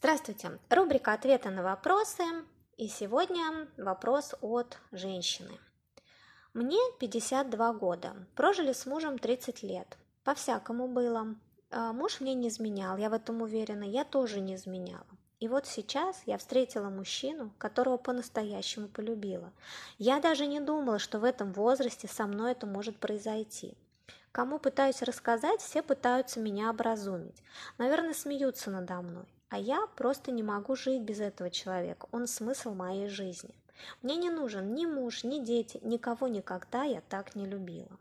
Здравствуйте! Рубрика «Ответы на вопросы». И сегодня вопрос от женщины. Мне 52 года, прожили с мужем 30 лет. По-всякому было. А, муж мне не изменял, я в этом уверена, я тоже не изменяла. И вот сейчас я встретила мужчину, которого по-настоящему полюбила. Я даже не думала, что в этом возрасте со мной это может произойти. Кому пытаюсь рассказать, все пытаются меня образумить. Наверное, смеются надо мной. А я просто не могу жить без этого человека. Он смысл моей жизни. Мне не нужен ни муж, ни дети, никого никогда я так не любила.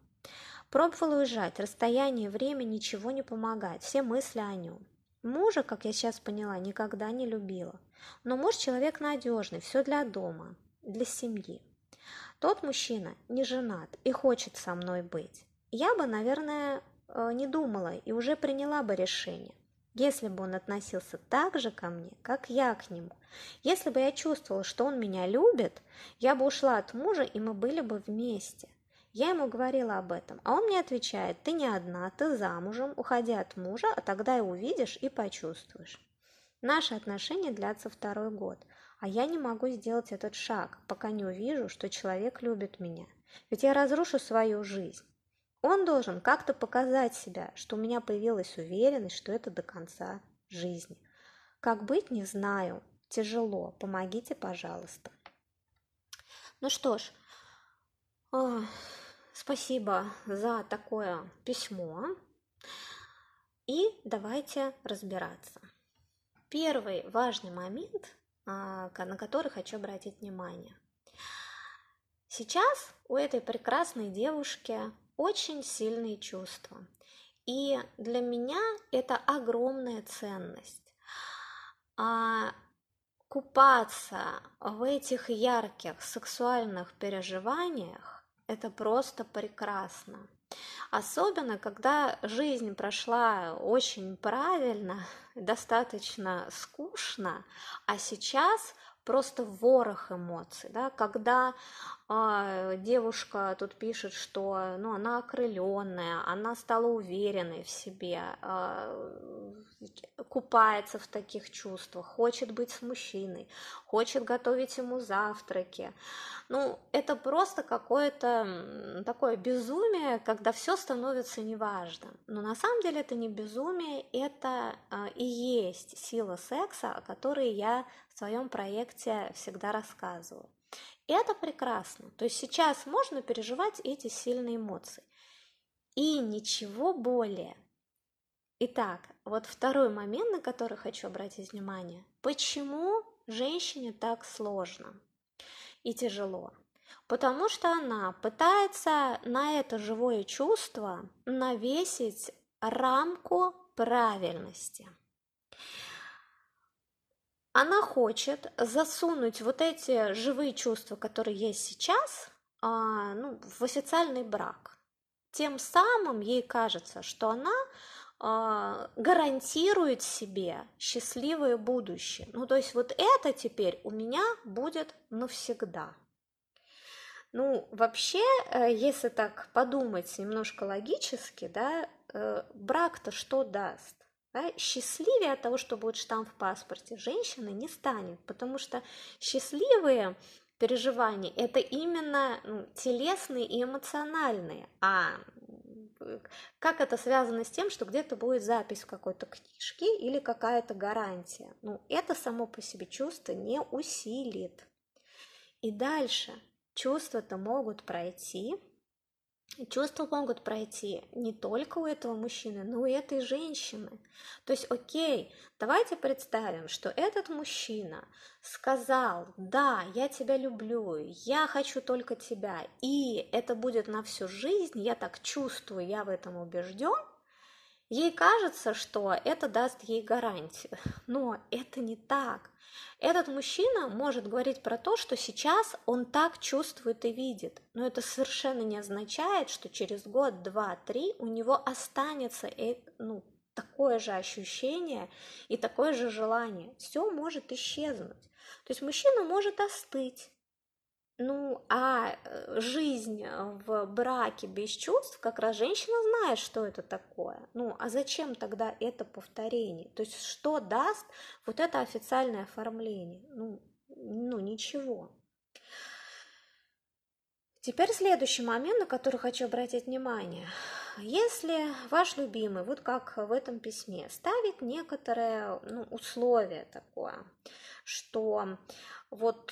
Пробовала уезжать, расстояние, время ничего не помогает, все мысли о нем. Мужа, как я сейчас поняла, никогда не любила. Но муж человек надежный, все для дома, для семьи. Тот мужчина не женат и хочет со мной быть. Я бы, наверное, э, не думала и уже приняла бы решение если бы он относился так же ко мне, как я к нему. Если бы я чувствовала, что он меня любит, я бы ушла от мужа, и мы были бы вместе. Я ему говорила об этом, а он мне отвечает, ты не одна, ты замужем, уходи от мужа, а тогда и увидишь, и почувствуешь. Наши отношения длятся второй год, а я не могу сделать этот шаг, пока не увижу, что человек любит меня. Ведь я разрушу свою жизнь. Он должен как-то показать себя, что у меня появилась уверенность, что это до конца жизни. Как быть, не знаю. Тяжело. Помогите, пожалуйста. Ну что ж, э, спасибо за такое письмо. И давайте разбираться. Первый важный момент, а, на который хочу обратить внимание. Сейчас у этой прекрасной девушки очень сильные чувства. И для меня это огромная ценность. А купаться в этих ярких сексуальных переживаниях – это просто прекрасно. Особенно, когда жизнь прошла очень правильно, достаточно скучно, а сейчас просто ворох эмоций, да, когда э, девушка тут пишет, что ну, она окрыленная, она стала уверенной в себе, э, купается в таких чувствах, хочет быть с мужчиной, хочет готовить ему завтраки. Ну, это просто какое-то такое безумие, когда все становится неважным. Но на самом деле это не безумие, это э, и есть сила секса, о которой я в своем проекте всегда рассказываю. И это прекрасно. То есть сейчас можно переживать эти сильные эмоции. И ничего более. Итак, вот второй момент, на который хочу обратить внимание. Почему женщине так сложно и тяжело? Потому что она пытается на это живое чувство навесить рамку правильности. Она хочет засунуть вот эти живые чувства, которые есть сейчас, а, ну, в официальный брак. Тем самым ей кажется, что она а, гарантирует себе счастливое будущее. Ну, то есть вот это теперь у меня будет навсегда. Ну, вообще, э, если так подумать немножко логически, да, э, брак-то что даст? Да, счастливее от того, что будет штамп в паспорте, женщины не станет, потому что счастливые переживания это именно ну, телесные и эмоциональные, а как это связано с тем, что где-то будет запись в какой-то книжке или какая-то гарантия. Ну, это само по себе чувство не усилит. И дальше чувства-то могут пройти, Чувства могут пройти не только у этого мужчины, но и у этой женщины. То есть, окей, давайте представим, что этот мужчина сказал, да, я тебя люблю, я хочу только тебя, и это будет на всю жизнь, я так чувствую, я в этом убежден, Ей кажется, что это даст ей гарантию, но это не так. Этот мужчина может говорить про то, что сейчас он так чувствует и видит, но это совершенно не означает, что через год, два, три у него останется э, ну, такое же ощущение и такое же желание. Все может исчезнуть. То есть мужчина может остыть, Ну, а э, жизнь в браке без чувств, как раз женщина знает, что это такое. Ну, а зачем тогда это повторение? То есть, что даст вот это официальное оформление? Ну, ну ничего. Теперь следующий момент, на который хочу обратить внимание. Если ваш любимый, вот как в этом письме, ставит некоторое ну, условие такое, что вот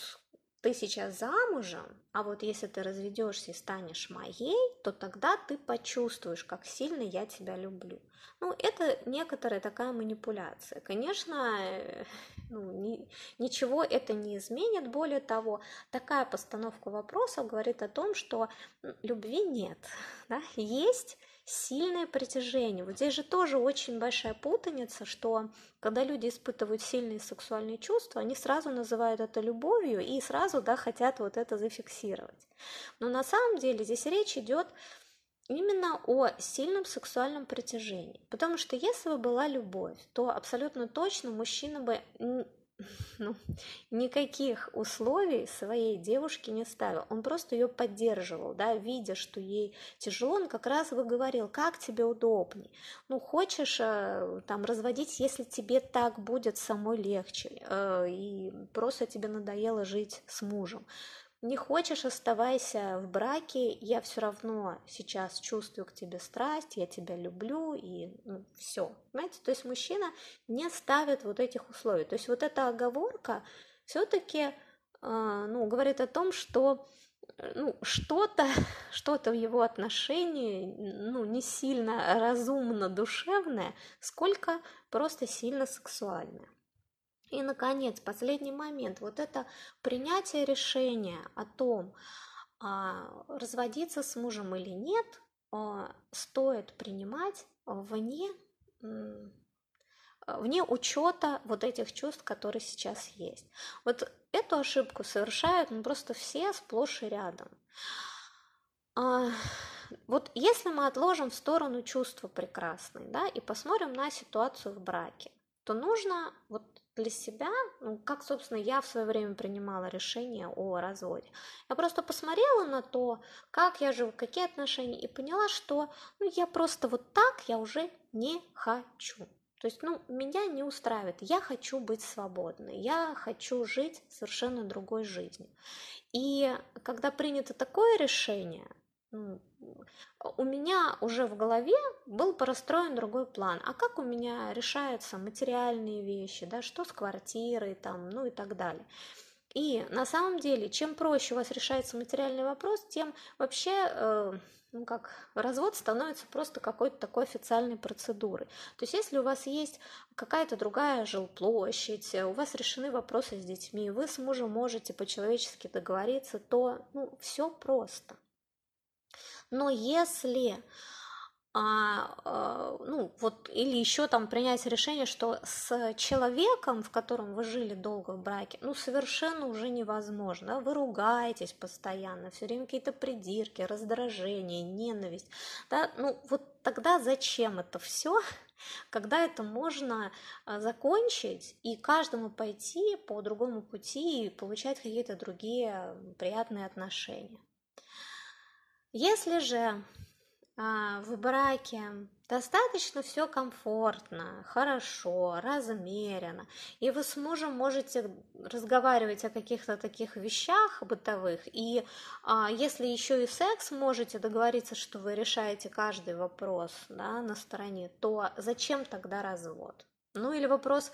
ты сейчас замужем, а вот если ты разведешься и станешь моей, то тогда ты почувствуешь, как сильно я тебя люблю. Ну, это некоторая такая манипуляция. Конечно, э, ну, ни, ничего это не изменит. Более того, такая постановка вопроса говорит о том, что любви нет. Да? Есть сильное притяжение. Вот здесь же тоже очень большая путаница, что когда люди испытывают сильные сексуальные чувства, они сразу называют это любовью и сразу да, хотят вот это зафиксировать. Но на самом деле здесь речь идет именно о сильном сексуальном притяжении. Потому что если бы была любовь, то абсолютно точно мужчина бы ну, никаких условий своей девушке не ставил. Он просто ее поддерживал, да, видя, что ей тяжело, он как раз вы говорил, как тебе удобней. Ну, хочешь э, там разводить, если тебе так будет самой легче, э, и просто тебе надоело жить с мужем. Не хочешь, оставайся в браке, я все равно сейчас чувствую к тебе страсть, я тебя люблю, и ну, все. Понимаете, то есть мужчина не ставит вот этих условий. То есть вот эта оговорка все-таки э, ну, говорит о том, что ну, что-то, что-то в его отношении, ну, не сильно разумно душевное, сколько просто сильно сексуальное. И, наконец, последний момент. Вот это принятие решения о том, а, разводиться с мужем или нет, а, стоит принимать вне, вне учета вот этих чувств, которые сейчас есть. Вот эту ошибку совершают ну, просто все сплошь и рядом. А, вот если мы отложим в сторону чувства прекрасные, да, и посмотрим на ситуацию в браке, то нужно вот для себя, ну, как, собственно, я в свое время принимала решение о разводе. Я просто посмотрела на то, как я живу, какие отношения, и поняла, что ну, я просто вот так я уже не хочу. То есть, ну, меня не устраивает. Я хочу быть свободной, я хочу жить совершенно другой жизнью. И когда принято такое решение, у меня уже в голове был простроен другой план. А как у меня решаются материальные вещи, да, что с квартирой, там, ну и так далее. И на самом деле, чем проще у вас решается материальный вопрос, тем вообще, э, ну как, развод становится просто какой-то такой официальной процедурой. То есть, если у вас есть какая-то другая жилплощадь, у вас решены вопросы с детьми, вы с мужем можете по-человечески договориться, то ну, все просто. Но если а, а, ну, вот, или еще там принять решение, что с человеком, в котором вы жили долго в браке, ну, совершенно уже невозможно. Вы ругаетесь постоянно, все время какие-то придирки, раздражение, ненависть. Да? Ну, вот тогда зачем это все, когда это можно а, закончить и каждому пойти по другому пути и получать какие-то другие приятные отношения. Если же а, в браке достаточно все комфортно, хорошо, размеренно, и вы с мужем можете разговаривать о каких-то таких вещах бытовых, и а, если еще и секс можете договориться, что вы решаете каждый вопрос да, на стороне, то зачем тогда развод? Ну или вопрос,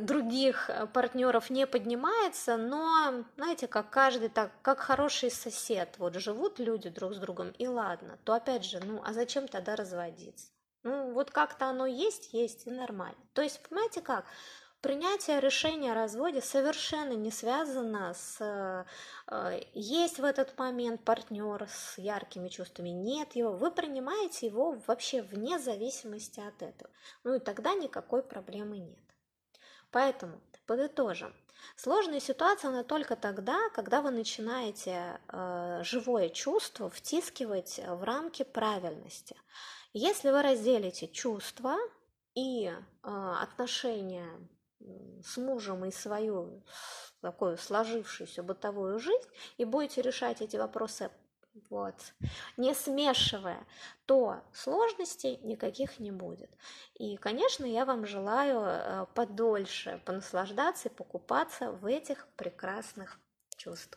других э, партнеров не поднимается, но, знаете, как каждый так, как хороший сосед, вот живут люди друг с другом, и ладно, то опять же, ну, а зачем тогда разводиться? Ну, вот как-то оно есть, есть, и нормально. То есть, понимаете как? Принятие решения о разводе совершенно не связано с э, есть в этот момент партнер с яркими чувствами, нет его, вы принимаете его вообще вне зависимости от этого. Ну и тогда никакой проблемы нет. Поэтому подытожим. Сложная ситуация, она только тогда, когда вы начинаете э, живое чувство втискивать в рамки правильности. Если вы разделите чувства и э, отношения с мужем и свою такую сложившуюся бытовую жизнь и будете решать эти вопросы вот, не смешивая, то сложностей никаких не будет. И, конечно, я вам желаю э, подольше понаслаждаться и покупаться в этих прекрасных чувствах.